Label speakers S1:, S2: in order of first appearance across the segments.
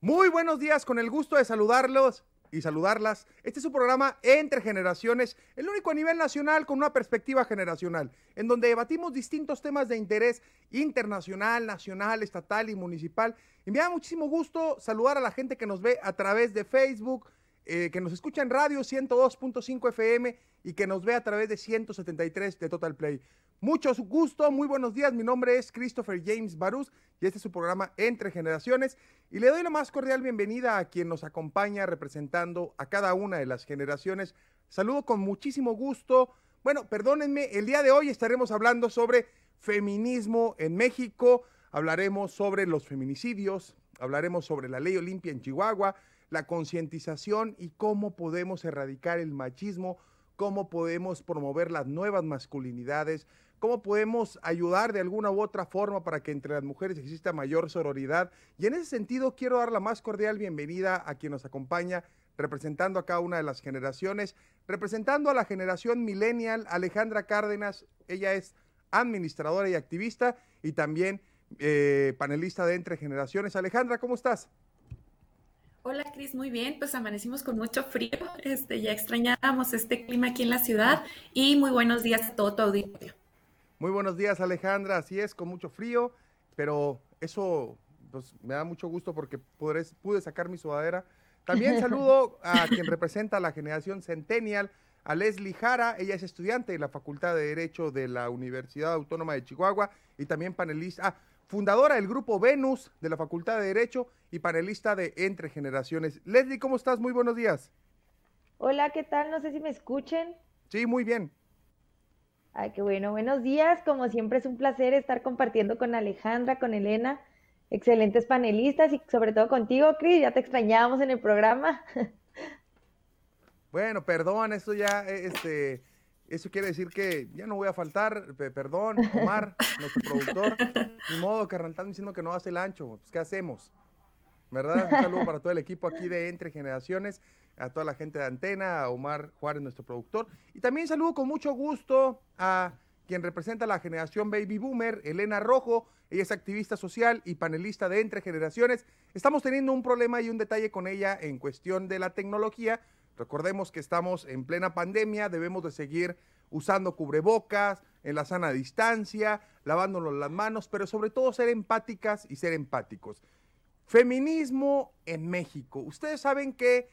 S1: Muy buenos días, con el gusto de saludarlos y saludarlas. Este es un programa entre generaciones, el único a nivel nacional con una perspectiva generacional, en donde debatimos distintos temas de interés internacional, nacional, estatal y municipal. Y me da muchísimo gusto saludar a la gente que nos ve a través de Facebook, eh, que nos escucha en radio 102.5 FM y que nos ve a través de 173 de Total Play. Mucho gusto, muy buenos días. Mi nombre es Christopher James Barús y este es su programa Entre Generaciones. Y le doy la más cordial bienvenida a quien nos acompaña representando a cada una de las generaciones. Saludo con muchísimo gusto. Bueno, perdónenme, el día de hoy estaremos hablando sobre feminismo en México, hablaremos sobre los feminicidios, hablaremos sobre la ley Olimpia en Chihuahua, la concientización y cómo podemos erradicar el machismo, cómo podemos promover las nuevas masculinidades, cómo podemos ayudar de alguna u otra forma para que entre las mujeres exista mayor sororidad. Y en ese sentido quiero dar la más cordial bienvenida a quien nos acompaña representando a cada una de las generaciones, representando a la generación millennial, Alejandra Cárdenas, ella es administradora y activista y también eh, panelista de Entre Generaciones. Alejandra, ¿cómo estás?
S2: Hola Cris, muy bien, pues amanecimos con mucho frío, este, ya extrañábamos este clima aquí en la ciudad y muy buenos días a todo tu auditorio.
S1: Muy buenos días Alejandra, así es, con mucho frío, pero eso pues, me da mucho gusto porque pude, pude sacar mi sudadera. También saludo a quien representa la generación Centennial, a Leslie Jara, ella es estudiante de la Facultad de Derecho de la Universidad Autónoma de Chihuahua y también panelista. Ah, fundadora del grupo Venus de la Facultad de Derecho y panelista de Entre Generaciones. Leslie, ¿cómo estás? Muy buenos días.
S3: Hola, ¿qué tal? No sé si me escuchen.
S1: Sí, muy bien.
S3: Ay, qué bueno. Buenos días. Como siempre es un placer estar compartiendo con Alejandra, con Elena, excelentes panelistas y sobre todo contigo, Cris. Ya te extrañábamos en el programa.
S1: Bueno, perdón, esto ya, eh, este, eso quiere decir que ya no voy a faltar, perdón, Omar, nuestro productor. Ni modo, que están diciendo que no hace el ancho. Pues, ¿qué hacemos? ¿Verdad? Un saludo para todo el equipo aquí de Entre Generaciones, a toda la gente de Antena, a Omar Juárez, nuestro productor. Y también saludo con mucho gusto a quien representa la generación Baby Boomer, Elena Rojo. Ella es activista social y panelista de Entre Generaciones. Estamos teniendo un problema y un detalle con ella en cuestión de la tecnología Recordemos que estamos en plena pandemia, debemos de seguir usando cubrebocas, en la sana distancia, lavándonos las manos, pero sobre todo ser empáticas y ser empáticos. Feminismo en México. Ustedes saben que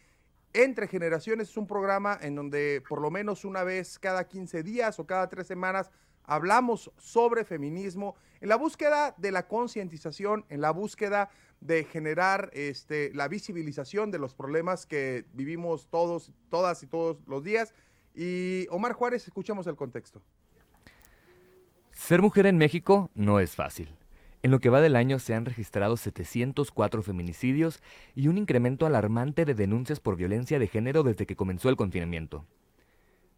S1: Entre Generaciones es un programa en donde por lo menos una vez cada 15 días o cada tres semanas hablamos sobre feminismo en la búsqueda de la concientización, en la búsqueda de generar este, la visibilización de los problemas que vivimos todos, todas y todos los días. Y Omar Juárez, escuchamos el contexto.
S4: Ser mujer en México no es fácil. En lo que va del año se han registrado 704 feminicidios y un incremento alarmante de denuncias por violencia de género desde que comenzó el confinamiento.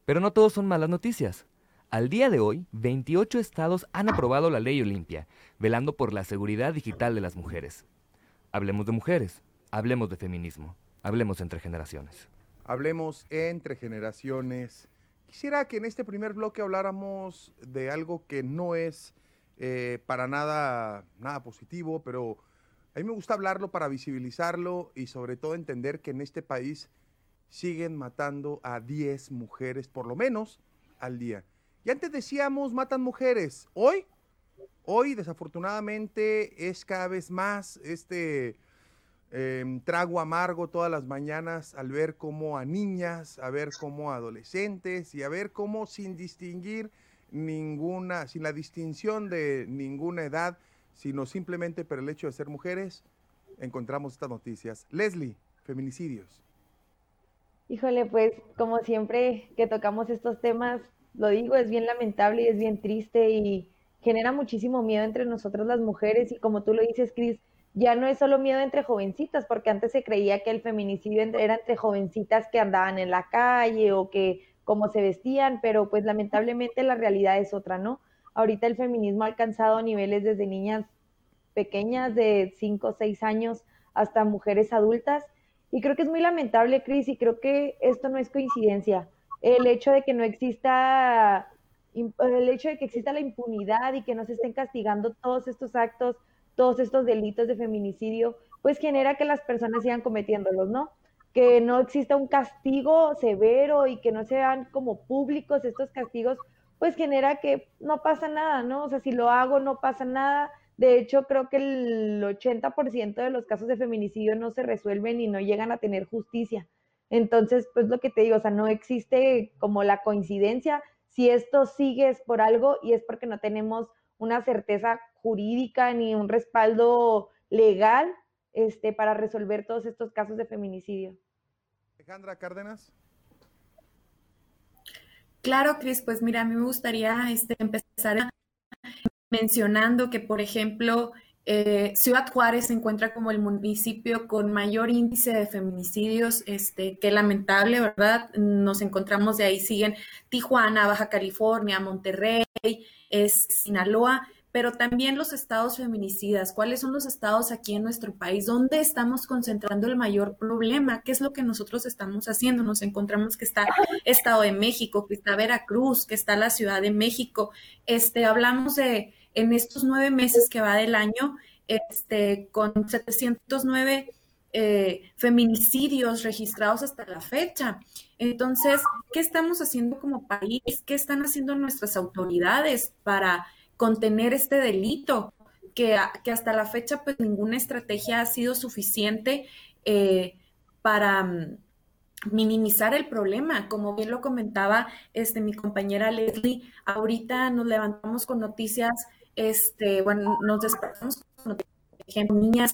S4: Pero no todos son malas noticias. Al día de hoy, 28 estados han aprobado la ley Olimpia, velando por la seguridad digital de las mujeres. Hablemos de mujeres, hablemos de feminismo, hablemos entre generaciones.
S1: Hablemos entre generaciones. Quisiera que en este primer bloque habláramos de algo que no es eh, para nada, nada positivo, pero a mí me gusta hablarlo para visibilizarlo y sobre todo entender que en este país siguen matando a 10 mujeres por lo menos al día. Y antes decíamos matan mujeres. Hoy Hoy, desafortunadamente, es cada vez más este em, trago amargo todas las mañanas al ver cómo a niñas, a ver cómo a adolescentes y a ver cómo sin distinguir ninguna, sin la distinción de ninguna edad, sino simplemente por el hecho de ser mujeres, encontramos estas noticias. Leslie, feminicidios.
S3: Híjole, pues como siempre que tocamos estos temas, lo digo, es bien lamentable y es bien triste y genera muchísimo miedo entre nosotros las mujeres y como tú lo dices, Cris, ya no es solo miedo entre jovencitas, porque antes se creía que el feminicidio era entre jovencitas que andaban en la calle o que cómo se vestían, pero pues lamentablemente la realidad es otra, ¿no? Ahorita el feminismo ha alcanzado niveles desde niñas pequeñas de 5 o 6 años hasta mujeres adultas. Y creo que es muy lamentable, Cris, y creo que esto no es coincidencia. El hecho de que no exista el hecho de que exista la impunidad y que no se estén castigando todos estos actos, todos estos delitos de feminicidio, pues genera que las personas sigan cometiéndolos, ¿no? Que no exista un castigo severo y que no sean como públicos estos castigos, pues genera que no pasa nada, ¿no? O sea, si lo hago no pasa nada. De hecho, creo que el 80% de los casos de feminicidio no se resuelven y no llegan a tener justicia. Entonces, pues lo que te digo, o sea, no existe como la coincidencia. Si esto sigue es por algo y es porque no tenemos una certeza jurídica ni un respaldo legal este, para resolver todos estos casos de feminicidio.
S1: Alejandra Cárdenas.
S2: Claro, Cris, pues mira, a mí me gustaría este, empezar mencionando que, por ejemplo, eh, Ciudad Juárez se encuentra como el municipio con mayor índice de feminicidios, este, qué lamentable, ¿verdad? Nos encontramos de ahí, siguen Tijuana, Baja California, Monterrey, es Sinaloa, pero también los estados feminicidas. ¿Cuáles son los estados aquí en nuestro país? ¿Dónde estamos concentrando el mayor problema? ¿Qué es lo que nosotros estamos haciendo? Nos encontramos que está Estado de México, que está Veracruz, que está la Ciudad de México. Este, hablamos de en estos nueve meses que va del año, este, con 709 eh, feminicidios registrados hasta la fecha. Entonces, ¿qué estamos haciendo como país? ¿Qué están haciendo nuestras autoridades para contener este delito? Que, que hasta la fecha, pues ninguna estrategia ha sido suficiente eh, para mm, minimizar el problema. Como bien lo comentaba este, mi compañera Leslie, ahorita nos levantamos con noticias este, bueno, nos despertamos con niñas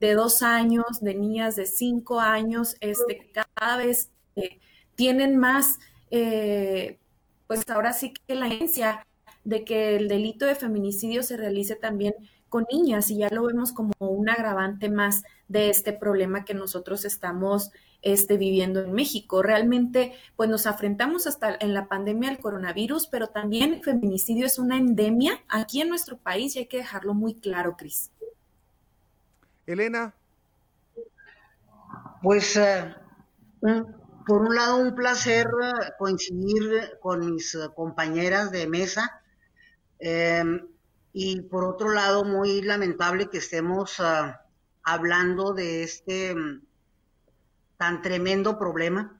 S2: de dos años, de niñas de cinco años, este, cada vez eh, tienen más, eh, pues ahora sí que la agencia de que el delito de feminicidio se realice también con niñas y ya lo vemos como un agravante más de este problema que nosotros estamos este, viviendo en México. Realmente, pues nos afrentamos hasta en la pandemia del coronavirus, pero también el feminicidio es una endemia aquí en nuestro país y hay que dejarlo muy claro, Cris.
S1: Elena.
S5: Pues, eh, por un lado, un placer eh, coincidir con mis eh, compañeras de mesa. Em, y por otro lado, muy lamentable que estemos hablando de este mm, tan tremendo problema.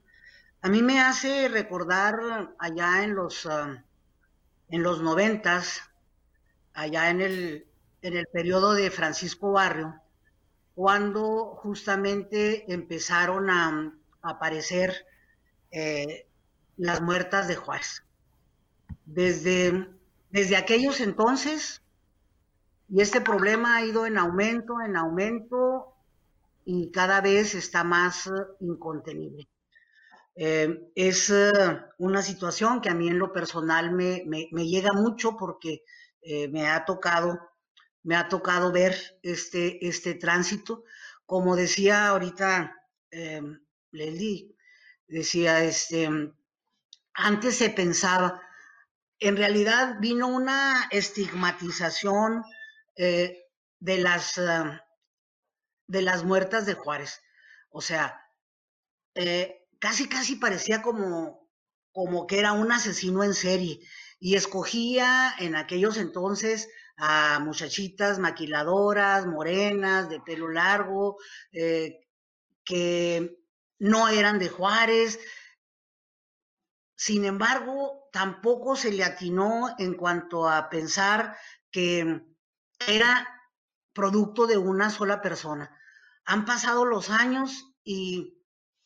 S5: A mí me hace recordar allá en los, ah, en los noventas, allá en el, en el periodo de Francisco Barrio, cuando justamente empezaron a, aparecer eh, las muertas de Juárez. Desde, desde aquellos entonces, y este problema ha ido en aumento, en aumento, y cada vez está más eh, incontenible. Eh, es eh, una situación que a mí en lo personal me, llega mucho porque me ha tocado me ha tocado ver este, este tránsito. Como decía ahorita Leli, decía, este, antes se pensaba, en realidad vino una estigmatización de las de las muertas de Juárez. O sea, eh, casi, casi parecía como, como que era un asesino en serie y escogía en aquellos entonces a muchachitas maquiladoras, morenas, de pelo largo, eh, que no eran de Juárez. Sin embargo, tampoco se le atinó en cuanto a pensar que era producto de una sola persona han pasado los años y,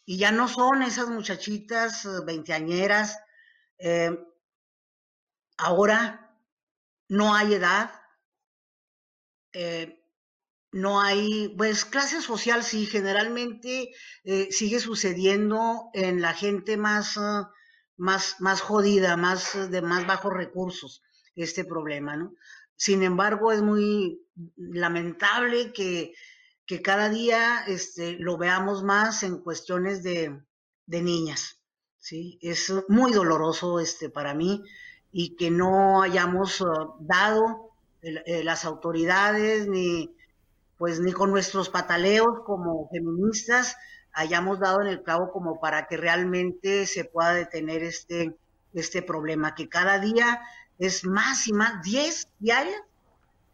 S5: ya no son esas muchachitas eh, veinteañeras. Eh, ahora no hay edad, eh, no hay, pues clase social sí, generalmente sigue sucediendo en la gente más, más, más jodida, más de más bajos recursos, este problema, ¿no? Sin embargo, es muy lamentable que que cada día este, lo veamos más en cuestiones de, niñas. ¿sí? Es muy doloroso este, para mí y que no hayamos uh, dado eh, las autoridades ni pues ni con nuestros pataleos como feministas hayamos dado en el clavo como para que realmente se pueda detener este, este problema, que cada día es más y más, 10 diarias,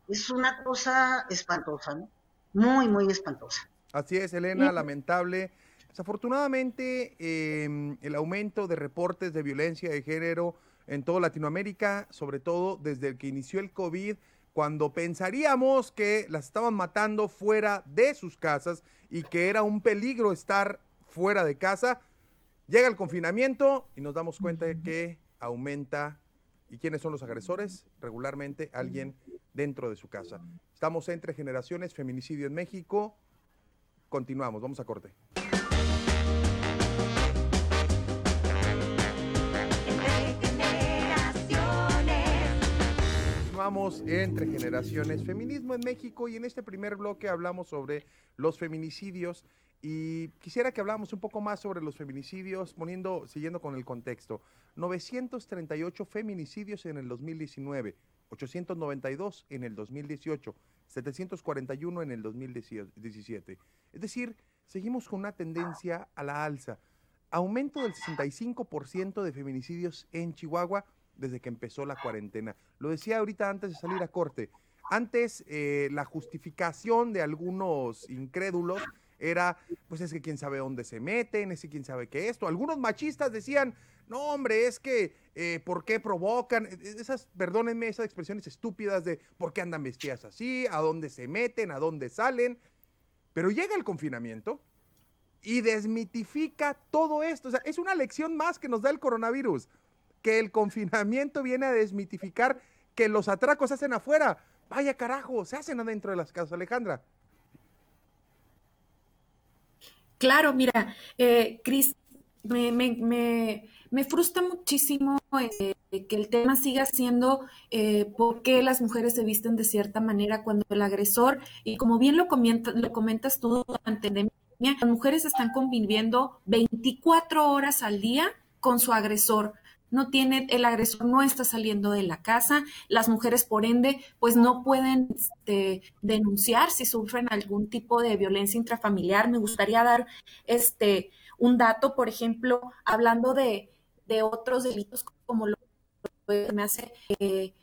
S5: es una cosa espantosa, ¿no? Muy, muy espantosa.
S1: Así es, Elena, lamentable. Desafortunadamente, em, el aumento de reportes de violencia de género en toda Latinoamérica, sobre todo desde el que inició el COVID, cuando pensaríamos que las estaban matando fuera de sus casas y que era un peligro estar fuera de casa, llega el confinamiento y nos damos cuenta de que aumenta. ¿Y quiénes son los agresores? Regularmente alguien dentro de su casa. Estamos entre generaciones, feminicidio en México. Continuamos, vamos a corte. Vamos entre generaciones, feminismo en México y en este primer bloque hablamos sobre los feminicidios y quisiera que habláramos un poco más sobre los feminicidios, poniendo, siguiendo con el contexto. 938 feminicidios en el 2019, 892 en el 2018, 741 en el 2017. Es decir, seguimos con una tendencia a la alza. Aumento del 65% de feminicidios en Chihuahua desde que empezó la cuarentena. Lo decía ahorita antes de salir a corte. Antes eh, la justificación de algunos incrédulos era, pues es que quién sabe dónde se meten, es que quién sabe qué esto. Algunos machistas decían, no hombre, es que, eh, ¿por qué provocan? E, e, esas, perdónenme, esas expresiones estúpidas de por qué andan vestidas así, a dónde se meten, a dónde salen. Pero llega el confinamiento y desmitifica todo esto. O sea, es una lección más que nos da el coronavirus, que el confinamiento viene a desmitificar que los atracos se hacen afuera. Vaya carajo, se hacen adentro de las casas, Alejandra.
S2: Claro, mira, eh, Cris, me, frustra muchísimo eh, que el tema siga siendo eh, por qué las mujeres se visten de cierta manera cuando el agresor, y como bien lo, lo comentas tú durante la pandemia, las mujeres están conviviendo 24 horas al día con su agresor no tiene, el agresor no está saliendo de la casa, las mujeres por ende pues no pueden este, denunciar si sufren algún tipo de violencia intrafamiliar. Me gustaría dar este un dato, por ejemplo, hablando de, otros delitos como lo que me hace eh,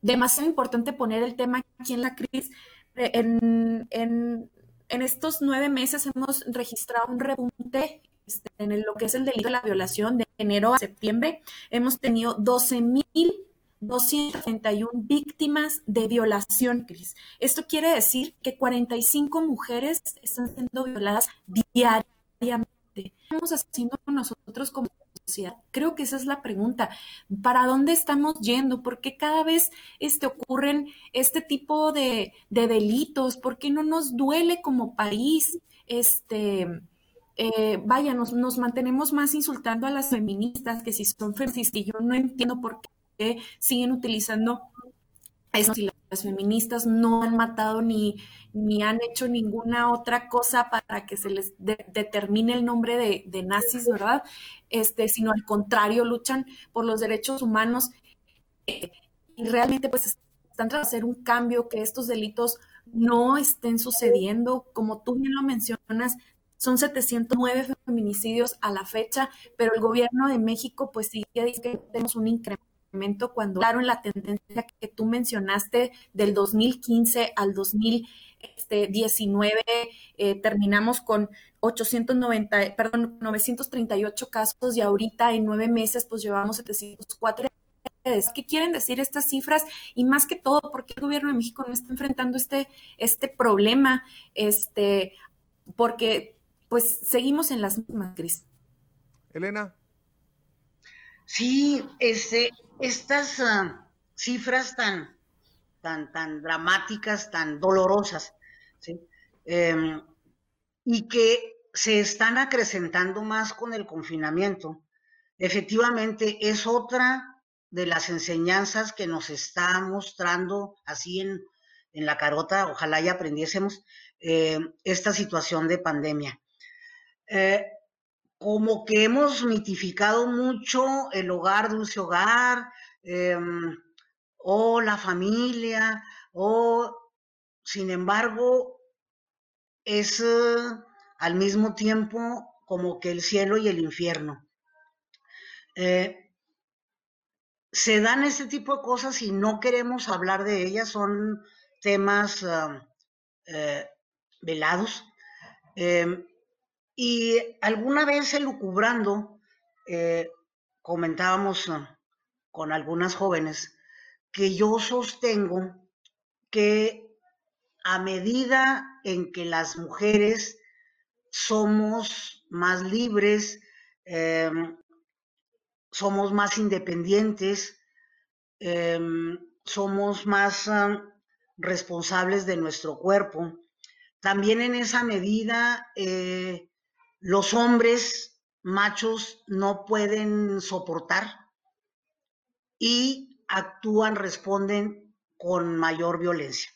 S2: demasiado importante poner el tema aquí en la crisis. En, en, en estos nueve meses hemos registrado un repunte este, en lo que es el delito de la violación de enero a septiembre, hemos tenido 12.231 víctimas de violación, Cris. Esto quiere decir que 45 mujeres están siendo violadas diariamente. ¿Qué estamos haciendo nosotros como Creo que esa es la pregunta. ¿Para dónde estamos yendo? ¿Por qué cada vez este, ocurren este tipo de, de delitos? ¿Por qué no nos duele como país? Este, eh, vaya, nos, nos, mantenemos más insultando a las feministas que si son feministas, y yo no entiendo por qué siguen utilizando eso. Si las feministas no han matado ni, ni han hecho ninguna otra cosa para que se les determine el nombre de, nazis, ¿verdad? Este, sino al contrario, luchan por los derechos humanos eh, y realmente pues están tratando de hacer un cambio, que estos delitos no estén sucediendo, como tú bien lo mencionas, son 709 feminicidios a la fecha, pero el gobierno de México pues sí dice que tenemos un incremento cuando, claro, en la tendencia que tú mencionaste del 2015 al 2019 eh, terminamos con 890, perdón, 938 casos y ahorita en nueve meses pues llevamos 704 ¿Qué quieren decir estas cifras? Y más que todo, porque el gobierno de México no está enfrentando este, este problema? Este, porque pues seguimos en las mismas, Cris.
S1: Elena.
S5: Sí, este, estas ah, cifras tan, tan, tan dramáticas, tan dolorosas, em, y que se están acrecentando más con el confinamiento, efectivamente es otra de las enseñanzas que nos está mostrando así en, la carota, ojalá ya aprendiésemos eh, esta situación de pandemia. Eh, como que hemos mitificado mucho el hogar, dulce hogar, em, o la familia, o sin embargo es eh, al mismo tiempo como que el cielo y el infierno. Eh, se dan este tipo de cosas y no queremos hablar de ellas, son temas eh, velados. Em, y alguna vez elucubrando, eh, comentábamos con algunas jóvenes que yo sostengo que a medida en que las mujeres somos más libres, em, somos más independientes, em, somos más ah, responsables de nuestro cuerpo. También en esa medida, eh, los hombres machos no pueden soportar y actúan, responden con mayor violencia.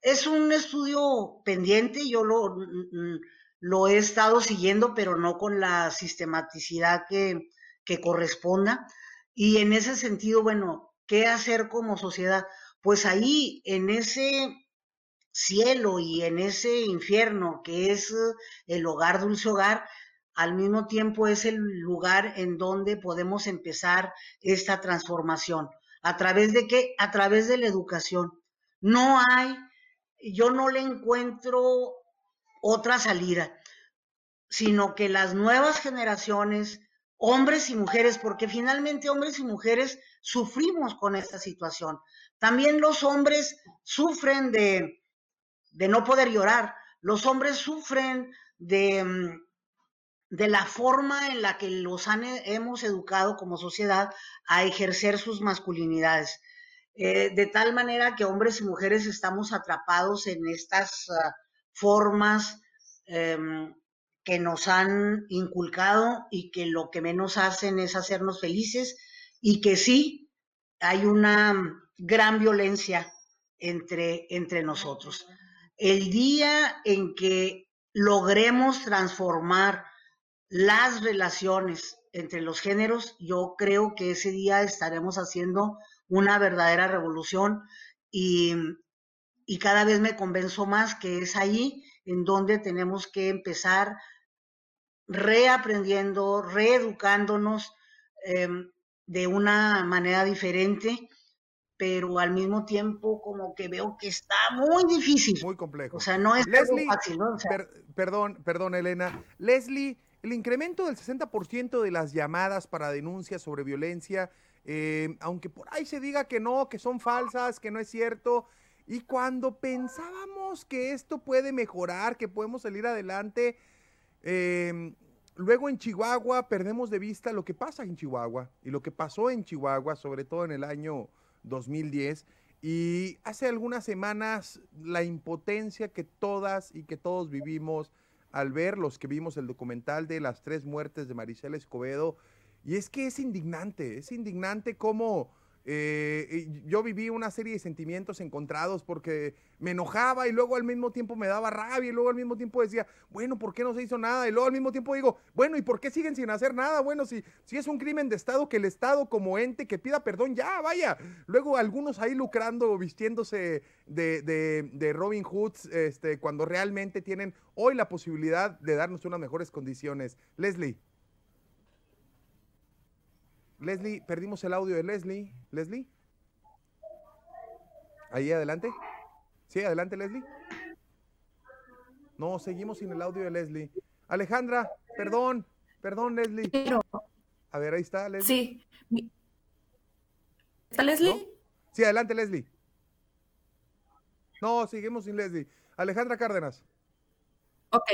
S5: Es un estudio pendiente, yo lo, lo he estado siguiendo, pero no con la sistematicidad que corresponda. Y en ese sentido, bueno, ¿qué hacer como sociedad? Pues ahí, en ese cielo y en ese infierno que es el hogar, dulce hogar, al mismo tiempo es el lugar en donde podemos empezar esta transformación. ¿A través de qué? A través de la educación. No hay, yo no le encuentro otra salida, sino que las nuevas generaciones hombres y mujeres, porque finalmente hombres y mujeres sufrimos con esta situación. También los hombres sufren de, de no poder llorar, los hombres sufren de, mm, de la forma en la que los han, hemos educado como sociedad a ejercer sus masculinidades. Eh, de tal manera que hombres y mujeres estamos atrapados en estas ah, formas em, que nos han inculcado y que lo que menos hacen es hacernos felices y que sí hay una gran violencia entre, entre nosotros. El día en que logremos transformar las relaciones entre los géneros, yo creo que ese día estaremos haciendo una verdadera revolución y, y cada vez me convenzo más que es ahí en donde tenemos que empezar reaprendiendo, reeducándonos em, de una manera diferente, pero al mismo tiempo como que veo que está muy difícil.
S1: Muy complejo.
S5: O sea, no es fácil, ¿no?
S1: perdón, perdón, Elena. Leslie, el incremento del 60% de las llamadas para denuncias sobre violencia, em, aunque por ahí se diga que no, que son falsas, que no es cierto, y cuando pensábamos que esto puede mejorar, que podemos salir adelante, Em, luego en Chihuahua perdemos de vista lo que pasa en Chihuahua y lo que pasó en Chihuahua, sobre todo en el año 2010. Y hace algunas semanas la impotencia que todas y que todos vivimos al ver los que vimos el documental de las tres muertes de Maricela Escobedo. Y es que es indignante, es indignante cómo eh, yo viví una serie de sentimientos encontrados porque me enojaba y luego al mismo tiempo me daba rabia y luego al mismo tiempo decía, bueno, ¿por qué no se hizo nada? Y luego al mismo tiempo digo, bueno, ¿y por qué siguen sin hacer nada? Bueno, si, si es un crimen de Estado, que el Estado como ente que pida perdón, ya, vaya. Luego algunos ahí lucrando, vistiéndose de, de Robin Hoods, este, cuando realmente tienen hoy la posibilidad de darnos unas mejores condiciones. Leslie. Leslie, perdimos el audio de Leslie. Leslie. Ahí adelante. Sí, adelante Leslie. No, seguimos sin el audio de Leslie. Alejandra, perdón, perdón Leslie. A ver, ahí está
S2: Leslie. Sí. ¿Está Leslie?
S1: Sí, adelante Leslie. No, seguimos sin Leslie. Alejandra Cárdenas.
S2: Ok.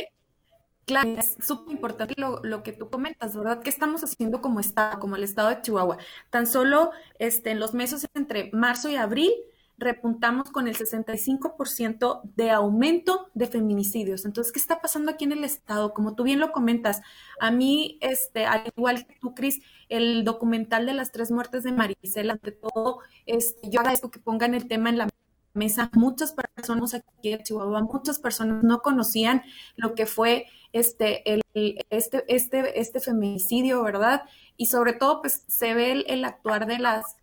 S2: Claro, es súper importante lo, que tú comentas, ¿verdad? ¿Qué estamos haciendo como Estado, como el Estado de Chihuahua? Tan solo este, en los meses entre marzo y abril repuntamos con el 65% de aumento de feminicidios. Entonces, ¿qué está pasando aquí en el Estado? Como tú bien lo comentas, a mí, este, al igual que tú, Cris, el documental de las tres muertes de Maricela, ante todo, este, yo agradezco que pongan el tema en la mesa. Muchas personas aquí en Chihuahua, muchas personas no conocían lo que fue este, el, este, este, este feminicidio, ¿verdad? Y sobre todo, pues se ve el, actuar de las,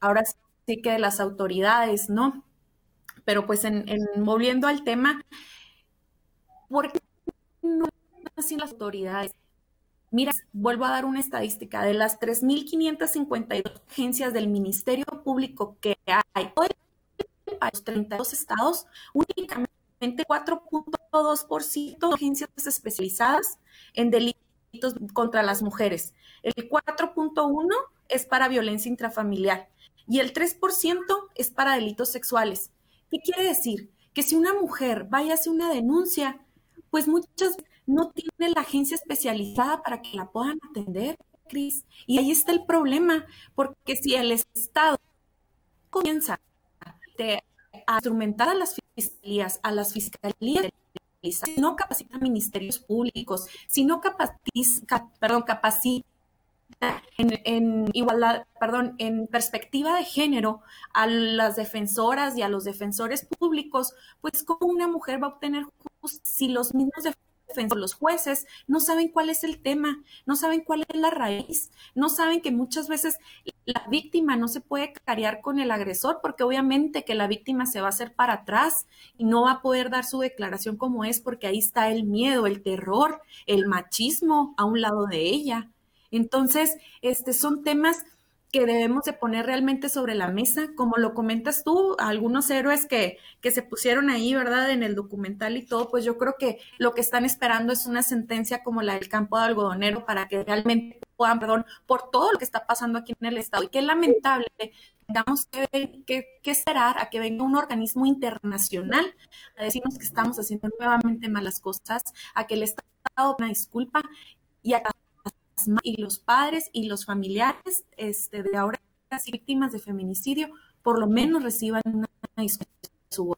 S2: ahora sí que de las autoridades, ¿no? Pero pues en, volviendo al tema, ¿por qué no hacen las autoridades? Mira, vuelvo a dar una estadística. De las 3.552 agencias del Ministerio Público que hay hoy para los 32 estados, únicamente 4.2% de agencias especializadas en delitos contra las mujeres. El 4.1% es para violencia intrafamiliar y el 3% es para delitos sexuales. ¿Qué quiere decir? Que si una mujer vaya a hacer una denuncia, pues muchas no tiene la agencia especializada para que la puedan atender, Cris. Y ahí está el problema, porque si el Estado comienza instrumentar a las fiscalías, a las fiscalías, si no capacita ministerios públicos, si no capacita, perdón, capacita en, igualdad, perdón, en perspectiva de género a las defensoras y a los defensores públicos, pues cómo una mujer va a obtener justicia si los mismos defensores, los jueces, no saben cuál es el tema, no saben cuál es la raíz, no saben que muchas veces la víctima no se puede cariar con el agresor porque obviamente que la víctima se va a hacer para atrás y no va a poder dar su declaración como es porque ahí está el miedo, el terror, el machismo a un lado de ella. Entonces, este, son temas que debemos de poner realmente sobre la mesa, como lo comentas tú, algunos héroes que, que se pusieron ahí, ¿verdad? En el documental y todo, pues yo creo que lo que están esperando es una sentencia como la del campo de algodonero para que realmente puedan, perdón, por todo lo que está pasando aquí en el Estado. Y qué lamentable tengamos que, que, que, esperar a que venga un organismo internacional a decirnos que estamos haciendo nuevamente malas cosas, a que el Estado una disculpa y a y los padres y los familiares este, de ahora víctimas de feminicidio por lo menos reciban una su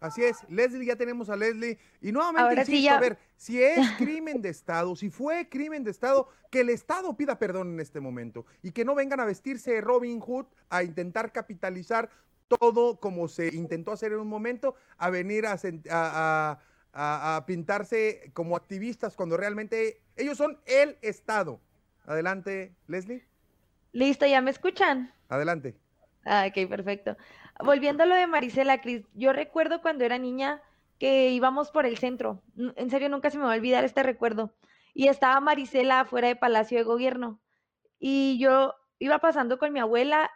S1: Así es, Leslie, ya tenemos a Leslie. Y nuevamente insisto, a ver, si es crimen de Estado, si fue crimen de Estado, que el Estado pida perdón en este momento y que no vengan a vestirse de Robin Hood a intentar capitalizar todo como se intentó hacer en un momento, a venir a, a, a, pintarse como activistas cuando realmente ellos son el Estado. Adelante, Leslie.
S3: Listo, ¿ya me escuchan?
S1: Adelante.
S3: Ah, ok, perfecto. Volviendo a lo de Marisela, Cris, yo recuerdo cuando era niña que íbamos por el centro. En serio, nunca se me va a olvidar este recuerdo. Y estaba Marisela afuera de Palacio de Gobierno. Y yo iba pasando con mi abuela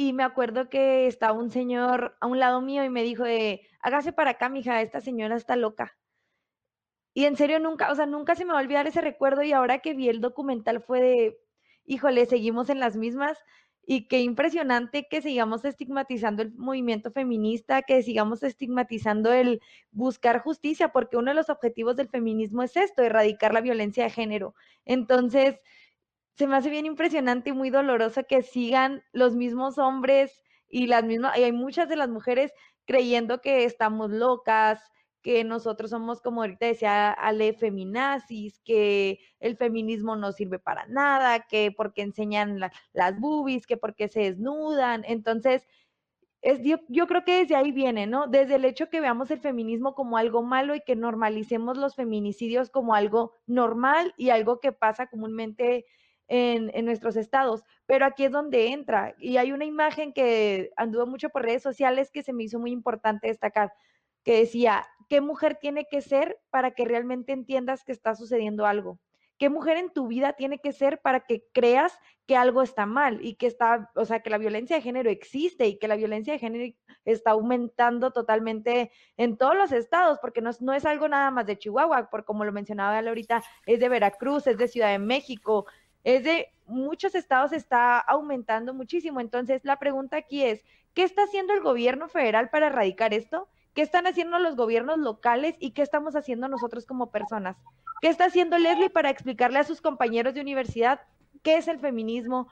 S3: y me acuerdo que estaba un señor a un lado mío y me dijo de, hágase para acá, mija, esta señora está loca. Y en serio nunca, o sea, nunca se me va a olvidar ese recuerdo y ahora que vi el documental fue de, híjole, seguimos en las mismas y qué impresionante que sigamos estigmatizando el movimiento feminista, que sigamos estigmatizando el buscar justicia, porque uno de los objetivos del feminismo es esto, erradicar la violencia de género. Entonces, se me hace bien impresionante y muy doloroso que sigan los mismos hombres y las mismas, y hay muchas de las mujeres creyendo que estamos locas, que nosotros somos, como ahorita decía Ale, feminazis, que el feminismo no sirve para nada, que porque enseñan las boobies, que porque se desnudan. Entonces, es, yo, yo, creo que desde ahí viene, ¿no? Desde el hecho que veamos el feminismo como algo malo y que normalicemos los feminicidios como algo normal y algo que pasa comúnmente en, en, nuestros estados. Pero aquí es donde entra. Y hay una imagen que anduvo mucho por redes sociales que se me hizo muy importante destacar, que decía, ¿qué mujer tiene que ser para que realmente entiendas que está sucediendo algo? ¿Qué mujer en tu vida tiene que ser para que creas que algo está mal y que está, o sea, que la violencia de género existe y que la violencia de género está aumentando totalmente en todos los estados, porque no, no es algo nada más de Chihuahua, por como lo mencionaba ahorita, es de Veracruz, es de Ciudad de México, es de muchos estados está aumentando muchísimo. Entonces, la pregunta aquí es, ¿qué está haciendo el gobierno federal para erradicar esto? ¿Qué están haciendo los gobiernos locales y qué estamos haciendo nosotros como personas? ¿Qué está haciendo Leslie para explicarle a sus compañeros de universidad qué es el feminismo?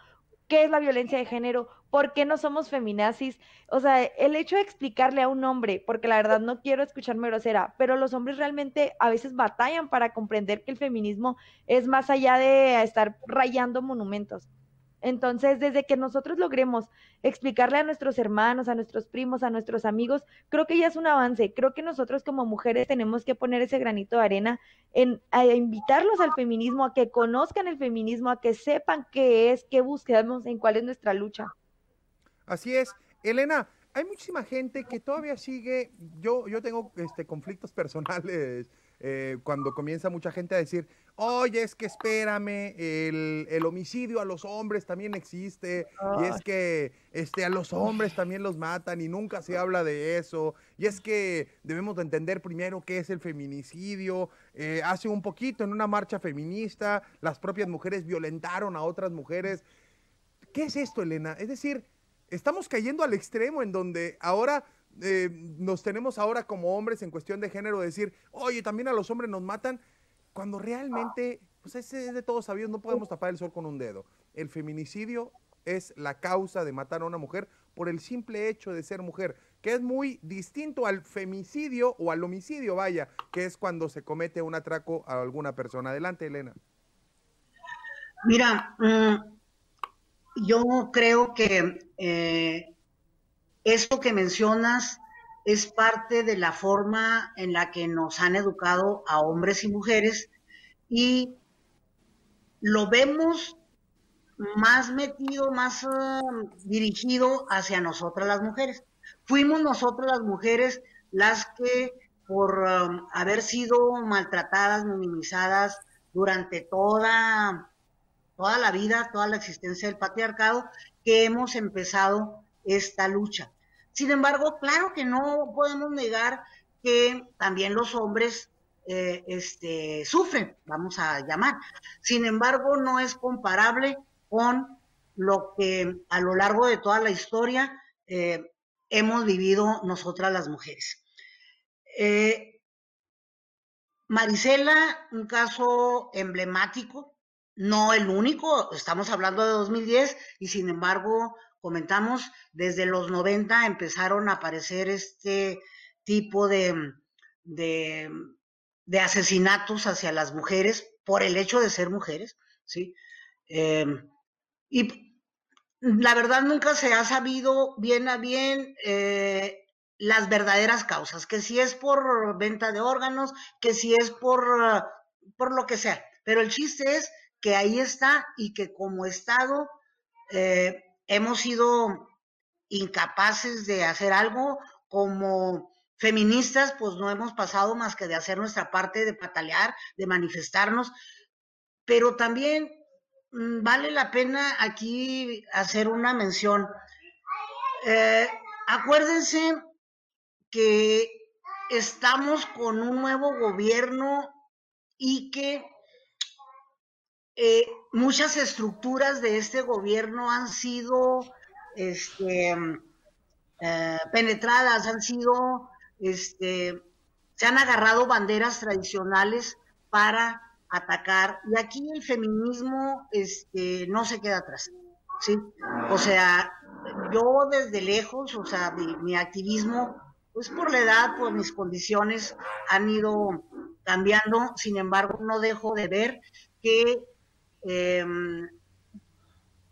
S3: ¿Qué es la violencia de género? ¿Por qué no somos feminazis? O sea, el hecho de explicarle a un hombre, porque la verdad no quiero escucharme grosera, pero los hombres realmente a veces batallan para comprender que el feminismo es más allá de estar rayando monumentos. Entonces, desde que nosotros logremos explicarle a nuestros hermanos, a nuestros primos, a nuestros amigos, creo que ya es un avance. Creo que nosotros como mujeres tenemos que poner ese granito de arena en a invitarlos al feminismo, a que conozcan el feminismo, a que sepan qué es, qué buscamos, en cuál es nuestra lucha.
S1: Así es. Elena, hay muchísima gente que todavía sigue, yo, yo tengo este, conflictos personales eh, cuando comienza mucha gente a decir, oye, es que espérame, el, homicidio a los hombres también existe, y es que este, a los hombres también los matan y nunca se habla de eso, y es que debemos de entender primero qué es el feminicidio. Eh, hace un poquito en una marcha feminista, las propias mujeres violentaron a otras mujeres. ¿Qué es esto, Elena? Es decir, estamos cayendo al extremo en donde ahora... Eh, nos tenemos ahora como hombres en cuestión de género decir, oye, también a los hombres nos matan, cuando realmente, pues ese es de todos sabidos, no podemos tapar el sol con un dedo. El feminicidio es la causa de matar a una mujer por el simple hecho de ser mujer, que es muy distinto al femicidio o al homicidio, vaya, que es cuando se comete un atraco a alguna persona. Adelante, Elena.
S5: Mira, mm, yo creo que eh, esto que mencionas es parte de la forma en la que nos han educado a hombres y mujeres y lo vemos más metido, más um, dirigido hacia nosotras las mujeres. Fuimos nosotras las mujeres las que por um, haber sido maltratadas, minimizadas durante toda, toda la vida, toda la existencia del patriarcado, que hemos empezado esta lucha. Sin embargo, claro que no podemos negar que también los hombres eh, este, sufren, vamos a llamar. Sin embargo, no es comparable con lo que a lo largo de toda la historia eh, hemos vivido nosotras las mujeres. Eh, Marisela, un caso emblemático, no el único, estamos hablando de 2010 y sin embargo comentamos, desde los 90 empezaron a aparecer este tipo de, de, asesinatos hacia las mujeres por el hecho de ser mujeres, ¿sí? Em, y la verdad nunca se ha sabido bien a bien eh, las verdaderas causas, que si es por venta de órganos, que si es por, por lo que sea. Pero el chiste es que ahí está y que como Estado eh, hemos sido incapaces de hacer algo como feministas, pues no hemos pasado más que de hacer nuestra parte, de patalear, de manifestarnos, pero también mm, vale la pena aquí hacer una mención. Eh, acuérdense que estamos con un nuevo gobierno y que eh, muchas estructuras de este gobierno han sido este, eh, penetradas, han sido, este, se han agarrado banderas tradicionales para atacar. Y aquí el feminismo este, no se queda atrás. ¿sí? O sea, yo desde lejos, o sea, mi, mi activismo, pues por la edad, por mis condiciones, han ido cambiando. Sin embargo, no dejo de ver que Em,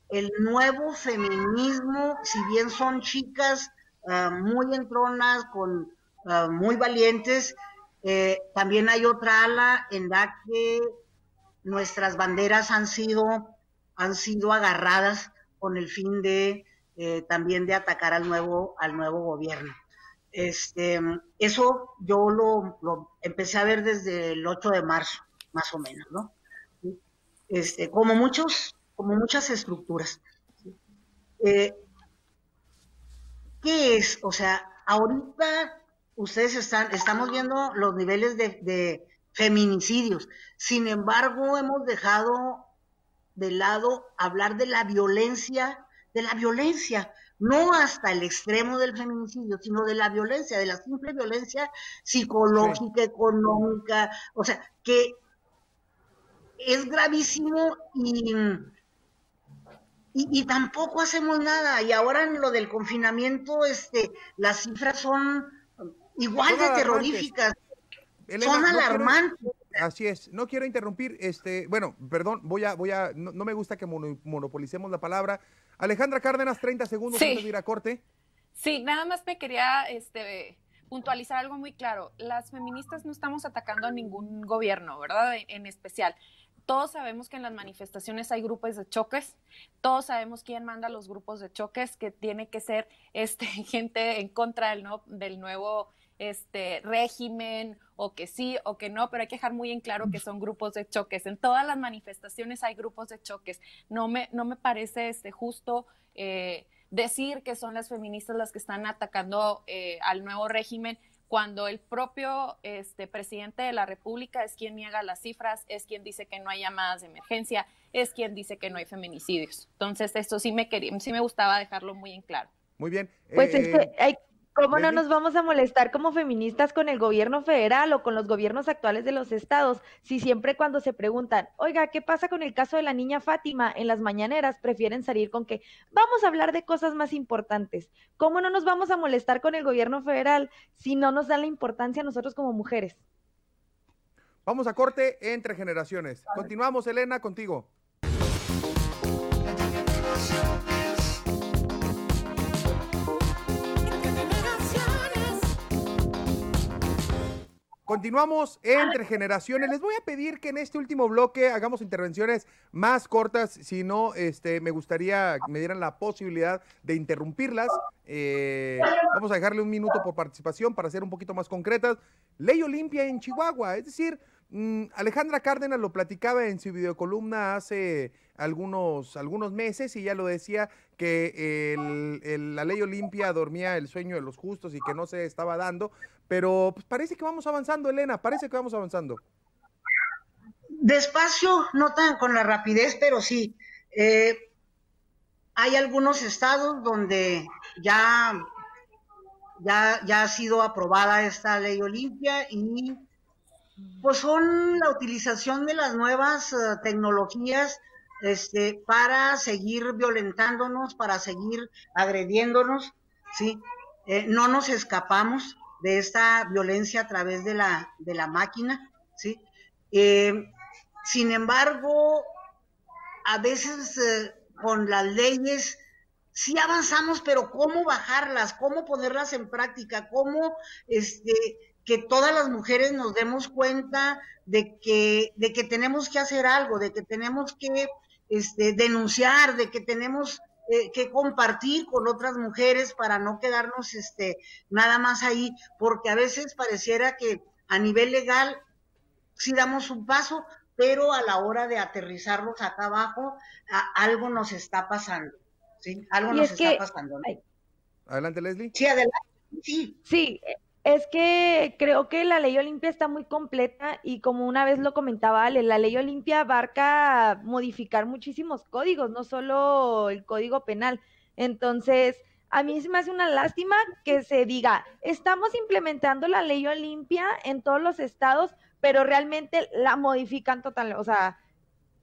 S5: el nuevo feminismo, si bien son chicas ah, muy entronas, con, ah, muy valientes, eh, también hay otra ala en la que nuestras banderas han sido, han sido agarradas con el fin de eh, también de atacar al nuevo, al nuevo gobierno. Este, eso yo lo, lo empecé a ver desde el 8 de marzo, más o menos, ¿no? Este, como muchos, como muchas estructuras. Eh, ¿Qué es? O sea, ahorita ustedes están, estamos viendo los niveles de, feminicidios. Sin embargo, hemos dejado de lado hablar de la violencia, de la violencia, no hasta el extremo del feminicidio, sino de la violencia, de la simple violencia psicológica, económica, o sea, que es gravísimo y, y, tampoco hacemos nada. Y ahora en lo del confinamiento, este, las cifras son igual de terroríficas. son alarmantes.
S1: así es, no quiero interrumpir, este, bueno, perdón, voy a, voy a, no, me gusta que monopolicemos la palabra. Alejandra Cárdenas, 30 segundos antes de ir a corte.
S6: Sí, nada más me quería, este, puntualizar algo muy claro. Las feministas no estamos atacando a ningún gobierno, ¿verdad? En especial
S2: Todos sabemos que en las manifestaciones hay grupos de choques, todos sabemos quién manda los grupos de choques, que tiene que ser este, gente en contra del, del nuevo este régimen o que sí o que no, pero hay que dejar muy en claro que son grupos de choques. En todas las manifestaciones hay grupos de choques. No me, no me parece este, justo eh, decir que son las feministas las que están atacando eh, al nuevo régimen cuando el propio este, presidente de la República es quien niega las cifras, es quien dice que no hay llamadas de emergencia, es quien dice que no hay feminicidios. Entonces, esto sí me quería, sí me gustaba dejarlo muy en claro.
S1: Muy bien.
S3: Pues es que eh, hay, ¿Cómo no nos vamos a molestar como feministas con el gobierno federal o con los gobiernos actuales de los estados si siempre cuando se preguntan, oiga, ¿qué pasa con el caso de la niña Fátima en las mañaneras? Prefieren salir con que vamos a hablar de cosas más importantes. ¿Cómo no nos vamos a molestar con el gobierno federal si no nos dan la importancia a nosotros como mujeres?
S1: Vamos a corte entre generaciones. Continuamos, Elena, contigo. Continuamos entre generaciones. Les voy a pedir que en este último bloque hagamos intervenciones más cortas. Si no, este, me gustaría que me dieran la posibilidad de interrumpirlas. Eh, vamos a dejarle un minuto por participación para ser un poquito más concretas. Ley Olimpia en Chihuahua, es decir, Alejandra Cárdenas lo platicaba en su videocolumna hace algunos, algunos meses y ya lo decía que la ley Olimpia dormía el sueño de los justos y que no se estaba dando, pero pues, parece que vamos avanzando, Elena, parece que vamos avanzando.
S5: Despacio, no tan con la rapidez, pero sí. Eh, hay algunos estados donde ya, ya, ya ha sido aprobada esta ley Olimpia y pues son la utilización de las nuevas eh, tecnologías este, para seguir violentándonos, para seguir agrediéndonos, ¿sí? Eh, no nos escapamos de esta violencia a través de la, de la máquina, ¿sí? Eh, sin embargo, a veces con las leyes sí avanzamos, pero ¿cómo bajarlas? ¿Cómo ponerlas en práctica? ¿Cómo este, que todas las mujeres nos demos cuenta de que, de que tenemos que hacer algo, de que tenemos que este, denunciar, de que tenemos eh, que compartir con otras mujeres para no quedarnos este, nada más ahí, porque a veces pareciera que a nivel legal sí damos un paso, pero a la hora de aterrizarlos acá abajo, algo nos está pasando. ¿sí? Algo nos está pasando.
S1: Adelante, Leslie.
S5: Sí, adelante. Sí.
S3: Sí, es que creo que la ley Olimpia está muy completa y como una vez lo comentaba Ale, la ley Olimpia abarca modificar muchísimos códigos, no solo el código penal. Entonces, a mí se me hace una lástima que se diga, estamos implementando la ley Olimpia en todos los estados, pero realmente la modifican total, o sea,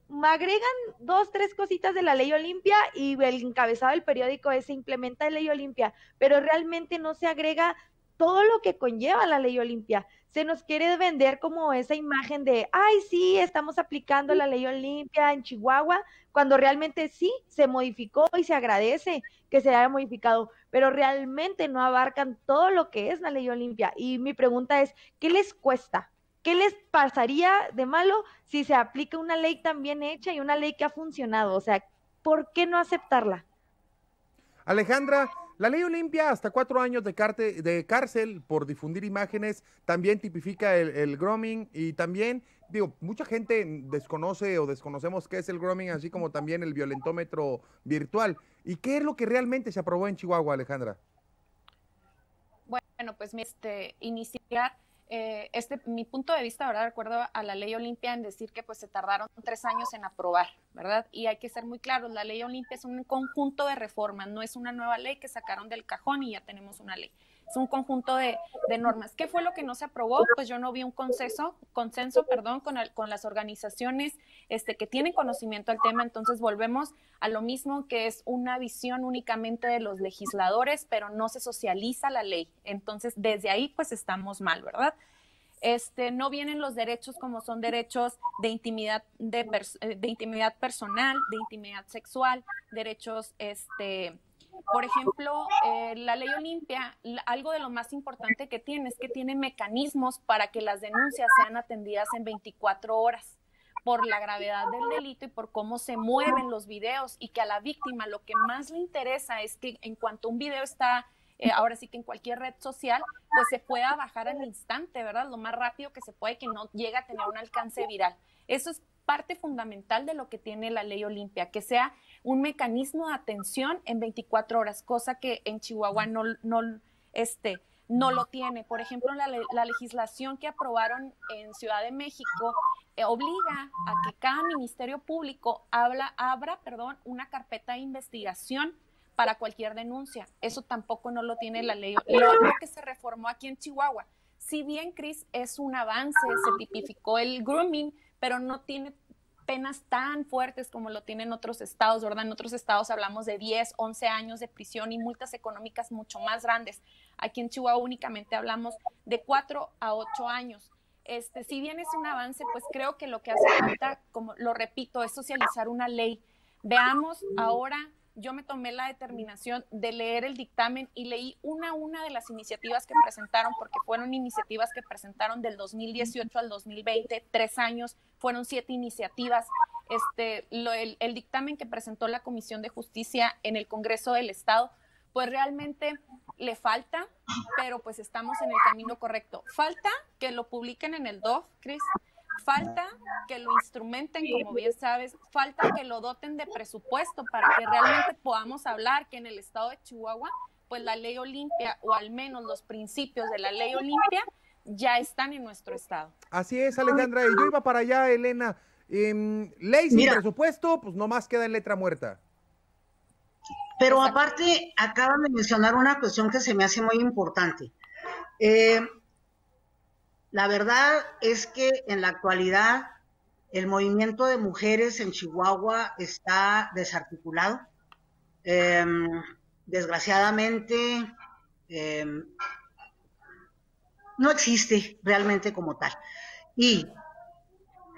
S3: me agregan dos, tres cositas de la ley Olimpia y el encabezado del periódico es se implementa la ley Olimpia, pero realmente no se agrega todo lo que conlleva la ley Olimpia. Se nos quiere vender como esa imagen de, ay, sí, estamos aplicando la ley Olimpia en Chihuahua, cuando realmente sí se modificó y se agradece que se haya modificado, pero realmente no abarcan todo lo que es la ley Olimpia. Y mi pregunta es, ¿qué les cuesta? ¿Qué les pasaría de malo si se aplica una ley tan bien hecha y una ley que ha funcionado? O sea, ¿por qué no aceptarla?
S1: Alejandra, la ley Olimpia, hasta cuatro años de, cárcel por difundir imágenes, también tipifica el, grooming y también, digo, mucha gente desconoce o desconocemos qué es el grooming, así como también el violentómetro virtual. ¿Y qué es lo que realmente se aprobó en Chihuahua, Alejandra?
S2: Bueno, pues este, iniciar eh, este, mi punto de vista, ¿verdad? Recuerdo a la ley Olimpia en decir que pues se tardaron tres años en aprobar, ¿verdad? Y hay que ser muy claros, la ley Olimpia es un conjunto de reformas, no es una nueva ley que sacaron del cajón y ya tenemos una ley. Es un conjunto de, normas. ¿Qué fue lo que no se aprobó? Pues yo no vi un consenso, consenso, perdón, con, con las organizaciones este, que tienen conocimiento del tema. Entonces volvemos a lo mismo que es una visión únicamente de los legisladores, pero no se socializa la ley. Entonces desde ahí pues estamos mal, ¿verdad? Este, no vienen los derechos como son derechos de intimidad, de, de intimidad personal, de intimidad sexual, derechos este, por ejemplo, eh, la ley Olimpia, algo de lo más importante que tiene es que tiene mecanismos para que las denuncias sean atendidas en 24 horas. por la gravedad del delito y por cómo se mueven los videos y que a la víctima lo que más le interesa es que en cuanto un video está, eh, ahora sí que en cualquier red social, pues se pueda bajar al instante, ¿verdad? Lo más rápido que se puede, que no llegue a tener un alcance viral. Eso es parte fundamental de lo que tiene la ley Olimpia, que sea un mecanismo de atención en 24 horas, cosa que en Chihuahua no, no, este, no lo tiene. Por ejemplo, la, la legislación que aprobaron en Ciudad de México eh, obliga a que cada ministerio público habla, abra perdón, una carpeta de investigación para cualquier denuncia. Eso tampoco no lo tiene la ley. Lo, que se reformó aquí en Chihuahua. Si bien, Cris, es un avance, se tipificó el grooming, pero no tiene penas tan fuertes como lo tienen otros estados, ¿verdad? En otros estados hablamos de 10, 11 años de prisión y multas económicas mucho más grandes. Aquí en Chihuahua únicamente hablamos de 4 a 8 años. Este, si bien es un avance, pues creo que lo que hace falta, como lo repito, es socializar una ley. Veamos ahora yo me tomé la determinación de leer el dictamen y leí una a una de las iniciativas que presentaron, porque fueron iniciativas que presentaron del 2018 al 2020, tres años, fueron siete iniciativas. Este, el, dictamen que presentó la Comisión de Justicia en el Congreso del Estado, pues realmente le falta, pero pues estamos en el camino correcto. Falta que lo publiquen en el DOF, Cris, Falta que lo instrumenten, como bien sabes, falta que lo doten de presupuesto para que realmente podamos hablar que en el estado de Chihuahua, pues la ley Olimpia, o al menos los principios de la ley Olimpia, ya están en nuestro estado.
S1: Así es, Alejandra. Yo iba para allá, Elena. Em, ley sin presupuesto, pues nomás queda en letra muerta.
S5: Pero aparte, acaban de mencionar una cuestión que se me hace muy importante. Eh, la verdad es que en la actualidad el movimiento de mujeres en Chihuahua está desarticulado. Em, desgraciadamente, em, no existe realmente como tal. Y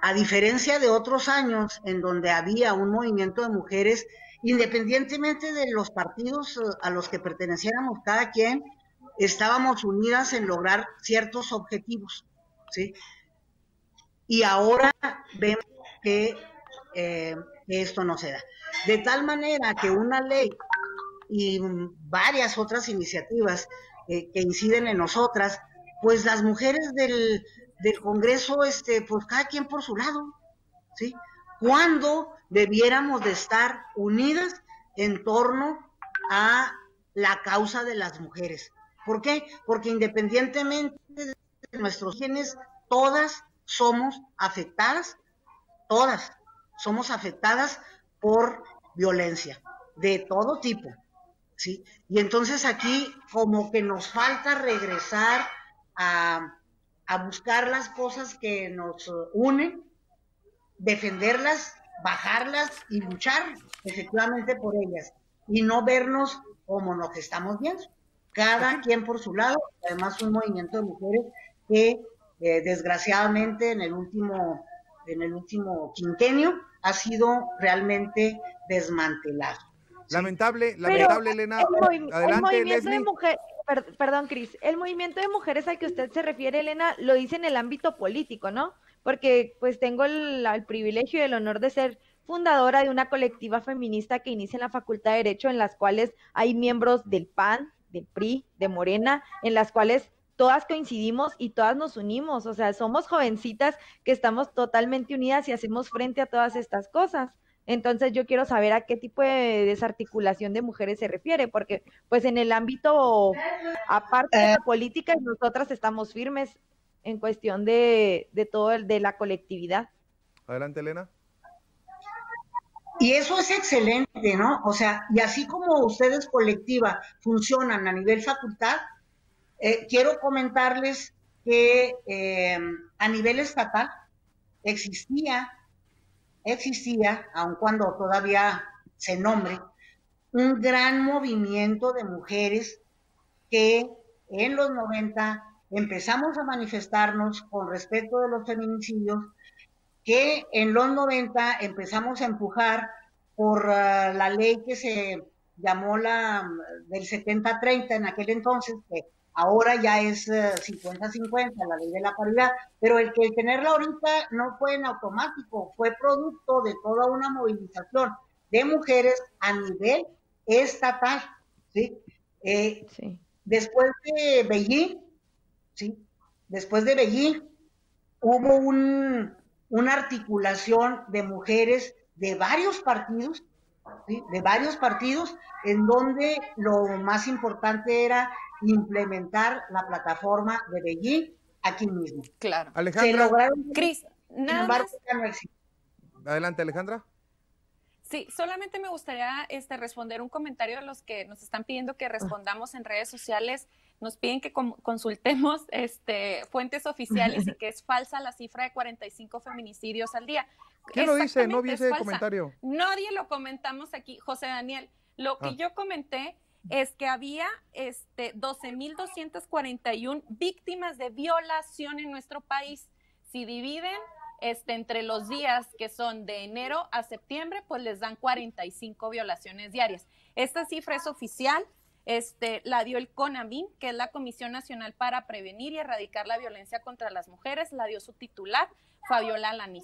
S5: a diferencia de otros años en donde había un movimiento de mujeres, independientemente de los partidos eh, a los que perteneciéramos cada quien, estábamos unidas en lograr ciertos objetivos, ¿sí? Y ahora vemos que, eh, esto no se da. De tal manera que una ley y varias otras iniciativas eh, que inciden en nosotras, pues las mujeres del, del Congreso, este, pues cada quien por su lado, ¿sí? Cuando debiéramos de estar unidas en torno a la causa de las mujeres. ¿Por qué? Porque independientemente de nuestros genes, todas somos afectadas, todas somos afectadas por violencia de todo tipo, ¿sí? Y entonces aquí como que nos falta regresar a, a buscar las cosas que nos unen, defenderlas, bajarlas y luchar efectivamente por ellas y no vernos como nos estamos viendo cada quien por su lado, además un movimiento de mujeres que eh, desgraciadamente en el último en el último quinquenio ha sido realmente desmantelado.
S1: Lamentable, lamentable, Elena.
S3: El, movimiento de mujeres, perdón, Cris, el movimiento de mujeres al que usted se refiere, Elena, lo dice en el ámbito político, ¿no? Porque pues tengo el, el privilegio y el honor de ser fundadora de una colectiva feminista que inicia en la Facultad de Derecho, en las cuales hay miembros del PAN, del PRI, de Morena, en las cuales todas coincidimos y todas nos unimos, o sea, somos jovencitas que estamos totalmente unidas y hacemos frente a todas estas cosas. Entonces yo quiero saber a qué tipo de desarticulación de mujeres se refiere, porque pues en el ámbito aparte de la política nosotras estamos firmes en cuestión de, de todo el de la colectividad.
S1: Adelante, Elena.
S5: Y eso es excelente, ¿no? O sea, y así como ustedes colectiva funcionan a nivel facultad, eh, quiero comentarles que eh, a nivel estatal existía, existía, aun cuando todavía se nombre, un gran movimiento de mujeres que en los 90 empezamos a manifestarnos con respecto de los feminicidios que en los 90 empezamos a empujar por ah, la ley que se llamó la del 70-30 en aquel entonces, que ahora ya es 50-50 eh, la ley de la paridad, pero el que tenerla ahorita no fue en automático, fue producto de toda una movilización de mujeres a nivel estatal, ¿sí? Eh, sí. Después de Beijing, ¿sí? Después de Beijing, hubo un, una articulación de mujeres de varios partidos, de varios partidos, en donde lo más importante era implementar la plataforma de Beijing aquí mismo.
S6: Claro.
S1: Alejandra.
S6: Cris, nada
S1: Adelante, Alejandra.
S6: Sí, solamente me gustaría este, responder un comentario a los que nos están pidiendo que respondamos en redes sociales. Nos piden que consultemos este, fuentes oficiales y que es falsa la cifra de 45 feminicidios al día.
S1: ¿Quién lo dice? No vi ese comentario.
S6: Nadie lo comentamos aquí, José Daniel. Lo que ah. yo comenté es que había este, 12.241 víctimas de violación en nuestro país. Si dividen este, entre los días que son de enero a septiembre, pues les dan 45 violaciones diarias. Esta cifra es oficial, este, la dio el CONAMIN, que es la Comisión Nacional para Prevenir y Erradicar la Violencia contra las Mujeres, la dio su titular, Fabiola Lanís.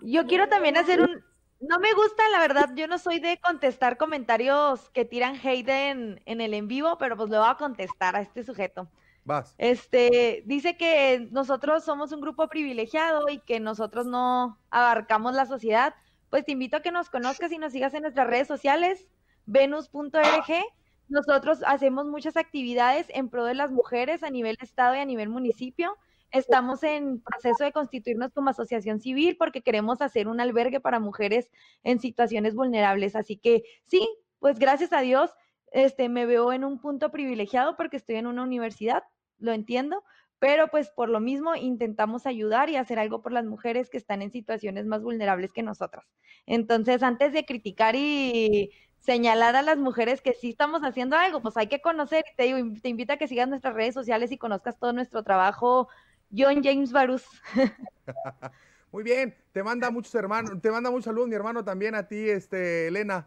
S3: Yo quiero también hacer un, no me gusta, la verdad, yo no soy de contestar comentarios que tiran hate en, en el en vivo, pero pues le voy a contestar a este sujeto.
S1: Vas.
S3: Este, dice que nosotros somos un grupo privilegiado y que nosotros no abarcamos la sociedad. Pues te invito a que nos conozcas y nos sigas en nuestras redes sociales, venus.org. Nosotros hacemos muchas actividades en pro de las mujeres a nivel estado y a nivel municipio. Estamos en proceso de constituirnos como asociación civil porque queremos hacer un albergue para mujeres en situaciones vulnerables. Así que sí, pues gracias a Dios, este, me veo en un punto privilegiado porque estoy en una universidad, lo entiendo, pero pues por lo mismo intentamos ayudar y hacer algo por las mujeres que están en situaciones más vulnerables que nosotras. Entonces, antes de criticar y señalar a las mujeres que sí estamos haciendo algo, pues hay que conocer, te digo, te invito a que sigas nuestras redes sociales y conozcas todo nuestro trabajo John James Barus.
S1: Muy bien, te manda muchos hermanos, te manda muchos saludos mi hermano también a ti, este, Elena.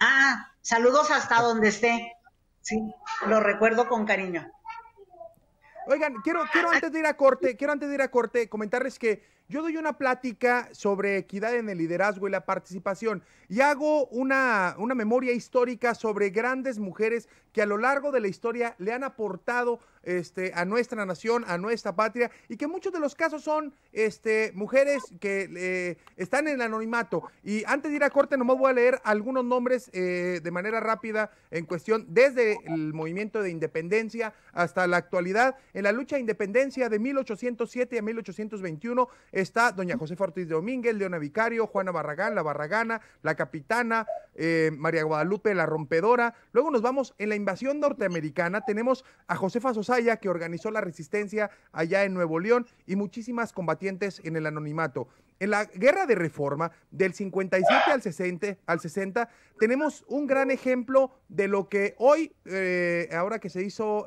S5: Ah, saludos hasta donde esté. Sí, lo recuerdo con cariño.
S1: Oigan, quiero, quiero antes de ir a corte, quiero antes de ir a corte comentarles que yo doy una plática sobre equidad en el liderazgo y la participación y hago una, una memoria histórica sobre grandes mujeres que a lo largo de la historia le han aportado este, a nuestra nación, a nuestra patria, y que muchos de los casos son este, mujeres que eh, están en el anonimato. Y antes de ir a corte, nomás voy a leer algunos nombres eh, de manera rápida en cuestión, desde el movimiento de independencia hasta la actualidad. En la lucha de independencia de 1807 a 1821 está doña Josefa Ortiz de Domínguez, Leona Vicario, Juana Barragán, la Barragana, la Capitana, eh, María Guadalupe, la Rompedora. Luego nos vamos en la invasión norteamericana, tenemos a Josefa Que organizó la resistencia allá en Nuevo León, y muchísimas combatientes en el anonimato. En la guerra de reforma, del 57 al 60, al 60 tenemos un gran ejemplo de lo que hoy, eh, ahora que se hizo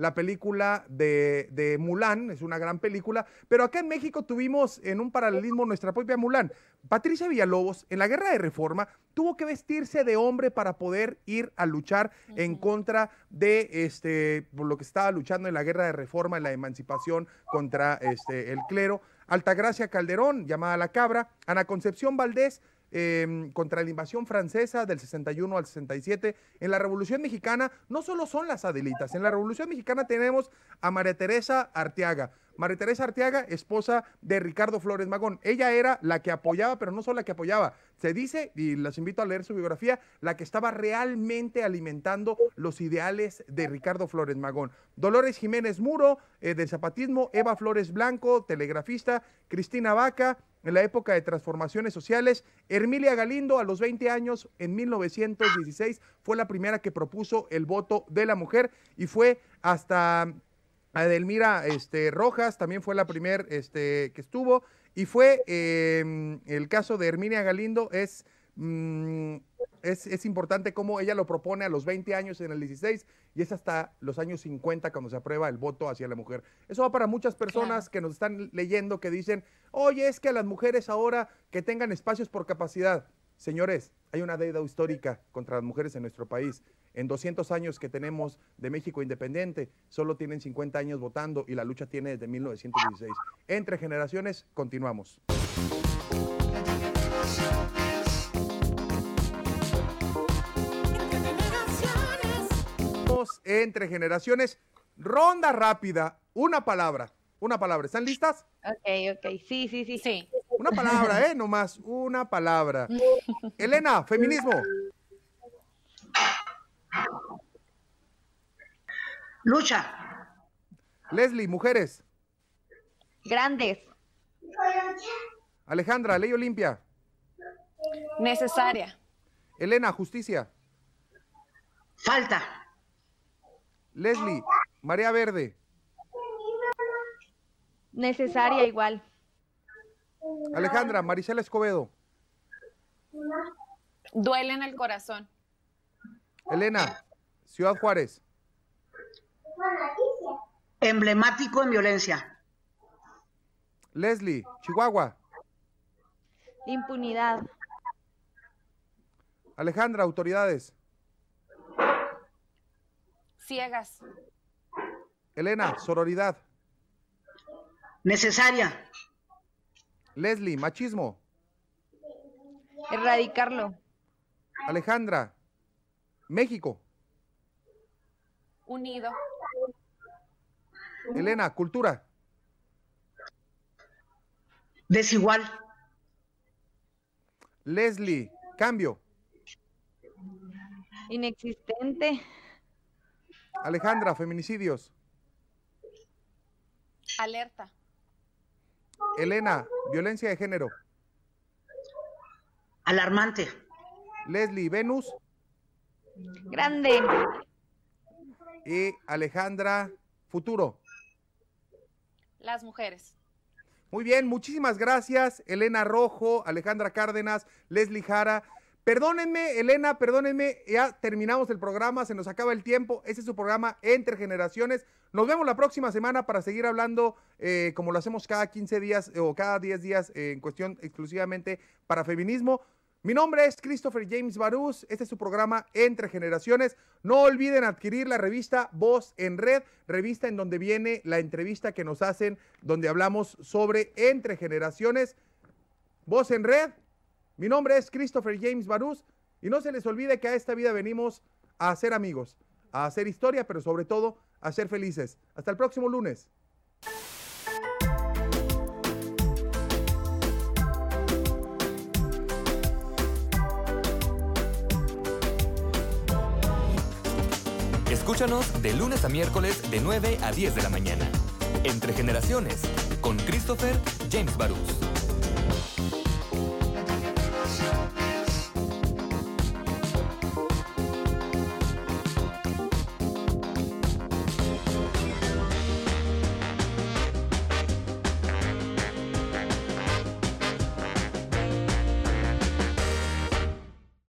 S1: la película de, de, Mulan, es una gran película, pero acá en México tuvimos en un paralelismo nuestra propia Mulan. Patricia Villalobos, en la guerra de reforma, tuvo que vestirse de hombre para poder ir a luchar en contra de este, lo que estaba luchando en la guerra de reforma, en la emancipación contra este, el clero. Altagracia Calderón, llamada La Cabra, Ana Concepción Valdés, em, contra la invasión francesa del 61 al 67. En la Revolución Mexicana no solo son las Adelitas, en la Revolución Mexicana tenemos a María Teresa Arteaga. María Teresa Arteaga, esposa de Ricardo Flores Magón. Ella era la que apoyaba, pero no solo la que apoyaba. Se dice, y las invito a leer su biografía, la que estaba realmente alimentando los ideales de Ricardo Flores Magón. Dolores Jiménez Muro, eh, del zapatismo, Eva Flores Blanco, telegrafista, Cristina Vaca, en la época de transformaciones sociales. Hermilia Galindo, a los 20 años, en 1916, fue la primera que propuso el voto de la mujer y fue hasta Adelmira este, Rojas también fue la primera este, que estuvo. Y fue em, el caso de Herminia Galindo, mm, es, es, importante cómo ella lo propone a los 20 años en el 16 y es hasta los años 50 cuando se aprueba el voto hacia la mujer. Eso va para muchas personas que nos están leyendo que dicen, oye, es que a las mujeres ahora que tengan espacios por capacidad. Señores, hay una deuda histórica contra las mujeres en nuestro país. En 200 años que tenemos de México independiente, solo tienen 50 años votando y la lucha tiene desde 1916. Entre generaciones, continuamos. Entre generaciones, ronda rápida, una palabra, una palabra. ¿Están listas?
S3: Ok, ok, sí, sí, sí.
S6: Sí.
S1: Una palabra, ¿eh? Nomás, una palabra. Elena, feminismo.
S5: Lucha.
S1: Leslie, mujeres.
S3: Grandes.
S1: Alejandra, ley Olimpia.
S6: Necesaria.
S1: Elena, justicia.
S5: Falta.
S1: Leslie, María Verde.
S3: Necesaria igual.
S1: Alejandra, Marisela Escobedo.
S6: Duele en el corazón.
S1: Elena, Ciudad Juárez.
S5: Emblemático en violencia.
S1: Leslie, Chihuahua.
S3: Impunidad.
S1: Alejandra, autoridades.
S6: Ciegas.
S1: Elena, sororidad.
S5: Necesaria.
S1: Leslie, machismo.
S3: Erradicarlo.
S1: Alejandra, México.
S6: Unido.
S1: Elena, cultura.
S5: Desigual.
S1: Leslie, cambio.
S3: Inexistente.
S1: Alejandra, feminicidios.
S6: Alerta.
S1: Elena, violencia de género.
S5: Alarmante.
S1: Leslie, Venus.
S3: Grande.
S1: Y Alejandra, futuro.
S6: Las mujeres.
S1: Muy bien, muchísimas gracias, Elena Rojo, Alejandra Cárdenas, Leslie Jara. Perdónenme, Elena, perdónenme, ya terminamos el programa, se nos acaba el tiempo. Este es su programa Entre Generaciones. Nos vemos la próxima semana para seguir hablando, eh, como lo hacemos cada 15 días o cada 10 días, eh, en cuestión exclusivamente para feminismo. Mi nombre es Christopher James Barús. Este es su programa Entre Generaciones. No olviden adquirir la revista Voz en Red, revista en donde viene la entrevista que nos hacen, donde hablamos sobre Entre Generaciones. Voz en Red. Mi nombre es Christopher James Barús. Y no se les olvide que a esta vida venimos a hacer amigos, a hacer historia, pero sobre todo a ser felices. Hasta el próximo lunes.
S4: Escúchanos de lunes a miércoles de 9 a 10 de la mañana. Entre generaciones, con Christopher James Barús.